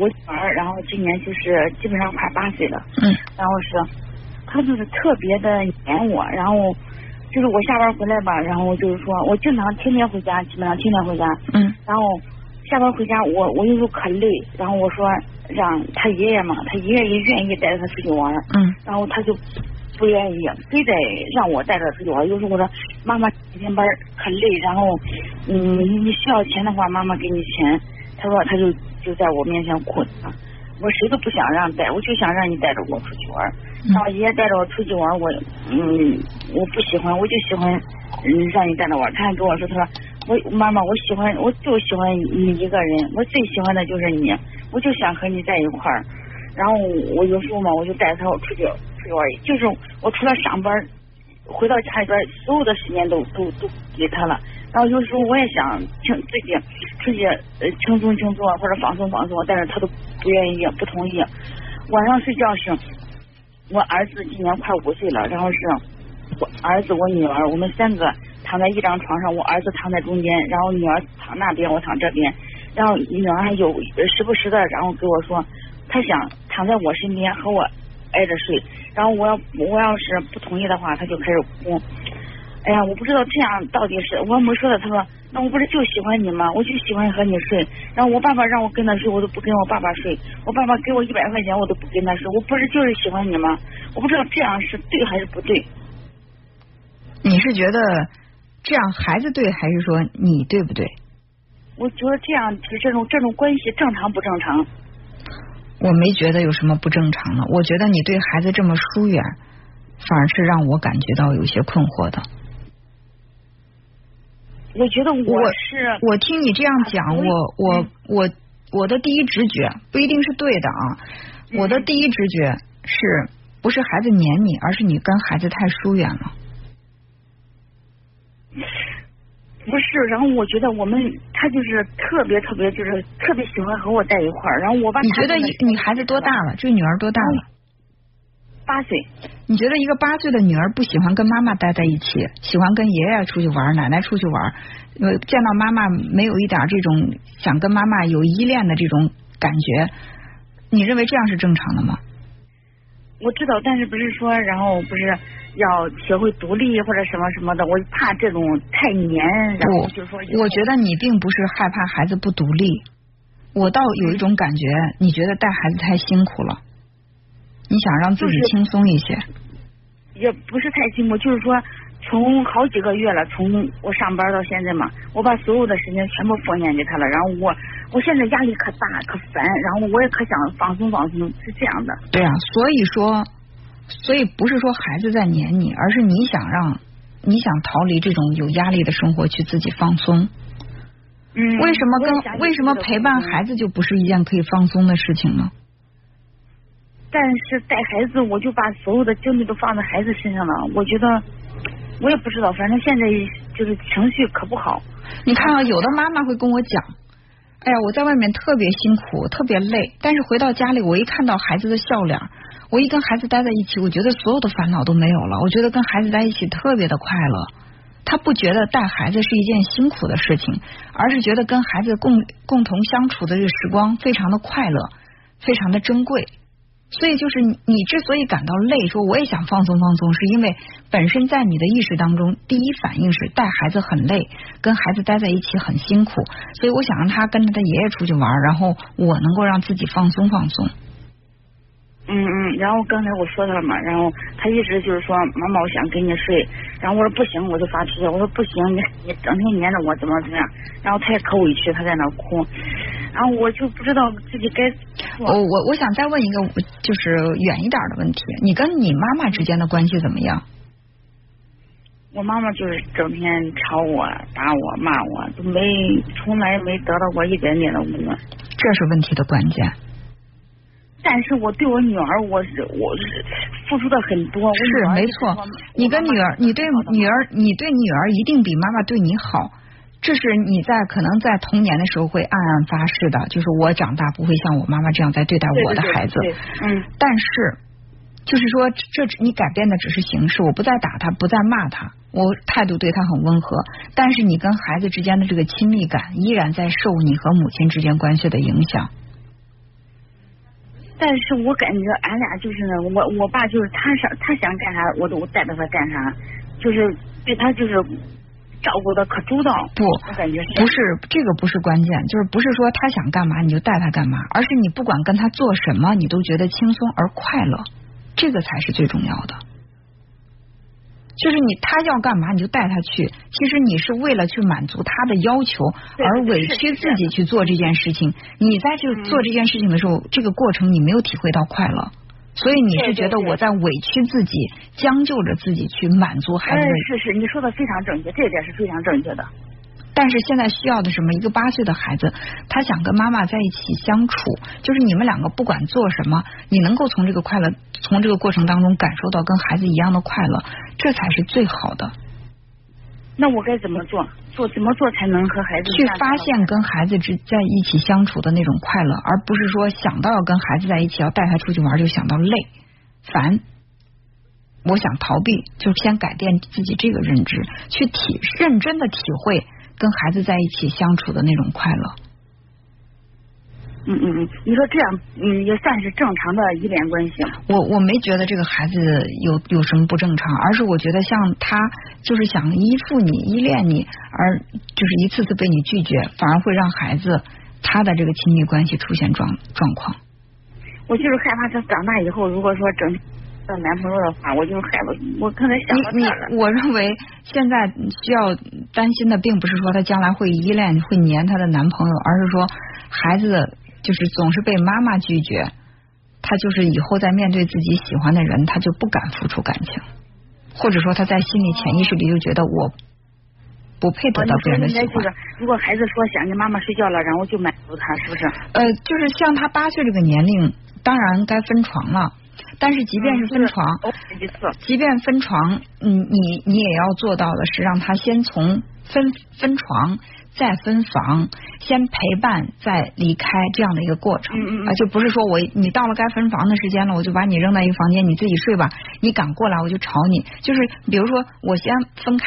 我女儿，然后今年就是基本上快八岁了，嗯，然后是她就是特别的黏我，然后就是我下班回来吧，然后就是说我经常天天回家，基本上天天回家，嗯然后下班回家我我有时候可累，然后我说让他爷爷嘛，他爷爷也愿意带着他出去玩，嗯然后他就不愿意，非得让我带着出去玩。有时候我说妈妈今天班可累，然后嗯你需要钱的话，妈妈给你钱。他说他就就在我面前哭啊，我谁都不想让带，我就想让你带着我出去玩。让我爷爷带着我出去玩，我嗯我不喜欢，我就喜欢嗯让你带着玩。他还跟我说，他说我妈妈我喜欢我就喜欢你一个人，我最喜欢的就是你，我就想和你在一块儿。然后我有时候嘛，我就带他出去出去玩，就是我除了上班，回到家里边，所有的时间都都都给他了。然后有时候我也想轻自己出去呃轻松轻松啊或者放松放松，但是他都不愿意不同意。晚上睡觉是，我儿子今年快五岁了，然后是我儿子我女儿，我们三个躺在一张床上，我儿子躺在中间，然后女儿躺那边，我躺这边，然后女儿还有时不时的然后跟我说，她想躺在我身边和我挨着睡，然后我要我要是不同意的话，他就开始哭。哎呀，我不知道这样到底是我没说的。他说，那我不是就喜欢你吗？我就喜欢和你睡。然后我爸爸让我跟他睡，我都不跟我爸爸睡。我爸爸给我一百块钱，我都不跟他睡。我不是就是喜欢你吗？我不知道这样是对还是不对。你是觉得这样孩子对，还是说你对不对？我觉得这样就是这种这种关系正常不正常？我没觉得有什么不正常的，我觉得你对孩子这么疏远，反而是让我感觉到有些困惑的。我觉得我我是我听你这样讲，我我我我我的第一直觉不一定是对的啊。嗯我的第一直觉是不是孩子黏你，而是你跟孩子太疏远了。不是？然后我觉得我们他就是特别特别就是特别喜欢和我在一块儿。然后我把你觉得你孩子多大了？这个女儿多大了？八岁。你觉得一个八岁的女儿不喜欢跟妈妈待在一起，喜欢跟爷爷出去玩、奶奶出去玩，呃，见到妈妈没有一点这种想跟妈妈有依恋的这种感觉，你认为这样是正常的吗？我知道，但是不是说，然后不是要学会独立或者什么什么的，我怕这种太黏，然后就说我觉得你并不是害怕孩子不独立，我倒有一种感觉，你觉得带孩子太辛苦了，你想让自己轻松一些。也不是太辛苦，就是说从好几个月了，从我上班到现在嘛，我把所有的时间全部奉献给他了，然后我我现在压力可大可烦，然后我也可想放松放松，是这样的。对啊，所以说，所以不是说孩子在黏你，而是你想让你想逃离这种有压力的生活，去自己放松。嗯，为什么跟为什么陪伴孩子？子就不是一件可以放松的事情呢？但是带孩子，我就把所有的精力都放在孩子身上了。我觉得，我也不知道，反正现在就是情绪可不好。你看啊，有的妈妈会跟我讲，哎呀，我在外面特别辛苦，特别累，但是回到家里，我一看到孩子的笑脸，我一跟孩子待在一起，我觉得所有的烦恼都没有了。我觉得跟孩子在一起特别的快乐。他不觉得带孩子是一件辛苦的事情，而是觉得跟孩子共共同相处的这个时光非常的快乐，非常的珍贵。所以就是你，之所以感到累，说我也想放松放松，是因为本身在你的意识当中，第一反应是带孩子很累，跟孩子待在一起很辛苦，所以我想让他跟着他爷爷出去玩，然后我能够让自己放松放松。嗯嗯，然后刚才我说他了嘛，然后他一直就是说妈妈，我想跟你睡，然后我说不行，我就发脾气，我说不行，你你整天黏着我怎么怎么样，然后他也可委屈，他在那哭，然后我就不知道自己该。我我我想再问一个就是远一点的问题，你跟你妈妈之间的关系怎么样？我妈妈就是整天吵我、打我、骂我，都没从来没得到过一点点的温暖。这是问题的关键。但是我对我女儿，我是我是付出的很多。是没错，你跟女儿，你对女儿，你对女儿一定比妈妈对你好。这是你在可能在童年的时候会暗暗发誓的，就是我长大不会像我妈妈这样在对待我的孩子。对对对嗯，但是，就是说，这你改变的只是形式，我不再打他，不再骂他，我态度对他很温和。但是你跟孩子之间的这个亲密感，依然在受你和母亲之间关系的影响。但是我感觉俺俩就是呢，我我爸就是他想他想干啥，我都带着他干啥，就是对他就是照顾的可周到。不，我感觉不是这个不是关键，就是不是说他想干嘛你就带他干嘛，而是你不管跟他做什么，你都觉得轻松而快乐，这个才是最重要的。就是你他要干嘛你就带他去，其实你是为了去满足他的要求而委屈自己去做这件事情。你在这做这件事情的时候，这个过程你没有体会到快乐，所以你是觉得我在委屈自己，将就着自己去满足孩子。是是，你说的非常正确，这点是非常正确的。但是现在需要的什么？一个八岁的孩子，他想跟妈妈在一起相处，就是你们两个不管做什么，你能够从这个快乐，从这个过程当中感受到跟孩子一样的快乐，这才是最好的。那我该怎么做？做怎么做才能和孩子去发现跟孩子之在一起相处的那种快乐，而不是说想到要跟孩子在一起，要带他出去玩就想到累、烦。我想逃避，就先改变自己这个认知，去体认真的体会。跟孩子在一起相处的那种快乐。嗯嗯嗯，你说这样，嗯，也算是正常的依恋关系。我我没觉得这个孩子有有什么不正常，而是我觉得像他就是想依附你、依恋你，而就是一次次被你拒绝，反而会让孩子他的这个亲密关系出现状状况。我就是害怕他长大以后，如果说整。找男朋友的话，我就害怕，我刚才想你你，我认为现在需要担心的，并不是说他将来会依恋、会黏他的男朋友，而是说孩子就是总是被妈妈拒绝，他就是以后在面对自己喜欢的人，他就不敢付出感情，或者说他在心里潜意识里就觉得我不配得到别人的喜欢。如果孩子说想跟妈妈睡觉了，然后就满足他，是不是？呃，就是像他八岁这个年龄，当然该分床了。但是即便是分床，即便分床，嗯，你你也要做到的是让他先从分分床再分房，先陪伴再离开这样的一个过程啊，就不是说我你到了该分房的时间了，我就把你扔在一个房间，你自己睡吧，你敢过来我就吵你，就是比如说我先分开。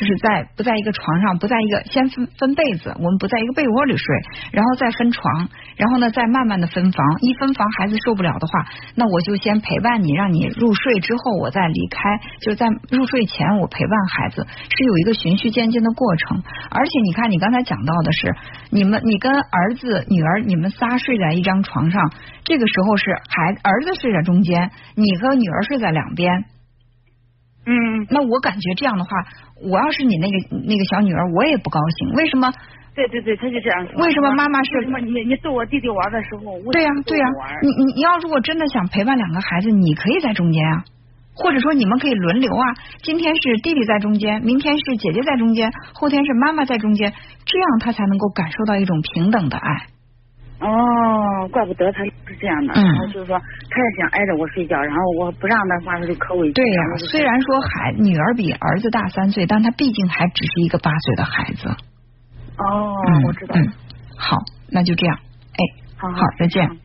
就是在不在一个床上，不在一个先分分被子，我们不在一个被窝里睡，然后再分床，然后呢再慢慢的分房，一分房孩子受不了的话，那我就先陪伴你，让你入睡之后我再离开，就在入睡前我陪伴孩子，是有一个循序渐进的过程。而且你看你刚才讲到的是，你们你跟儿子女儿你们仨睡在一张床上，这个时候是孩儿子睡在中间，你和女儿睡在两边。嗯，那我感觉这样的话，我要是你那个那个小女儿，我也不高兴。为什么？对对对，他就这样说。为什么妈妈是？为什么你你逗我弟弟玩的时候，对呀对呀，你你你要如果真的想陪伴两个孩子，你可以在中间啊，或者说你们可以轮流啊。今天是弟弟在中间，明天是姐姐在中间，后天是妈妈在中间，这样他才能够感受到一种平等的爱。哦，怪不得他是这样的，然后就是说，他也想挨着我睡觉，然后我不让的话，他就可委屈。对呀，虽然说孩女儿比儿子大三岁，但他毕竟还只是一个八岁的孩子。哦，我知道。嗯，好，那就这样。哎，好，好，再见。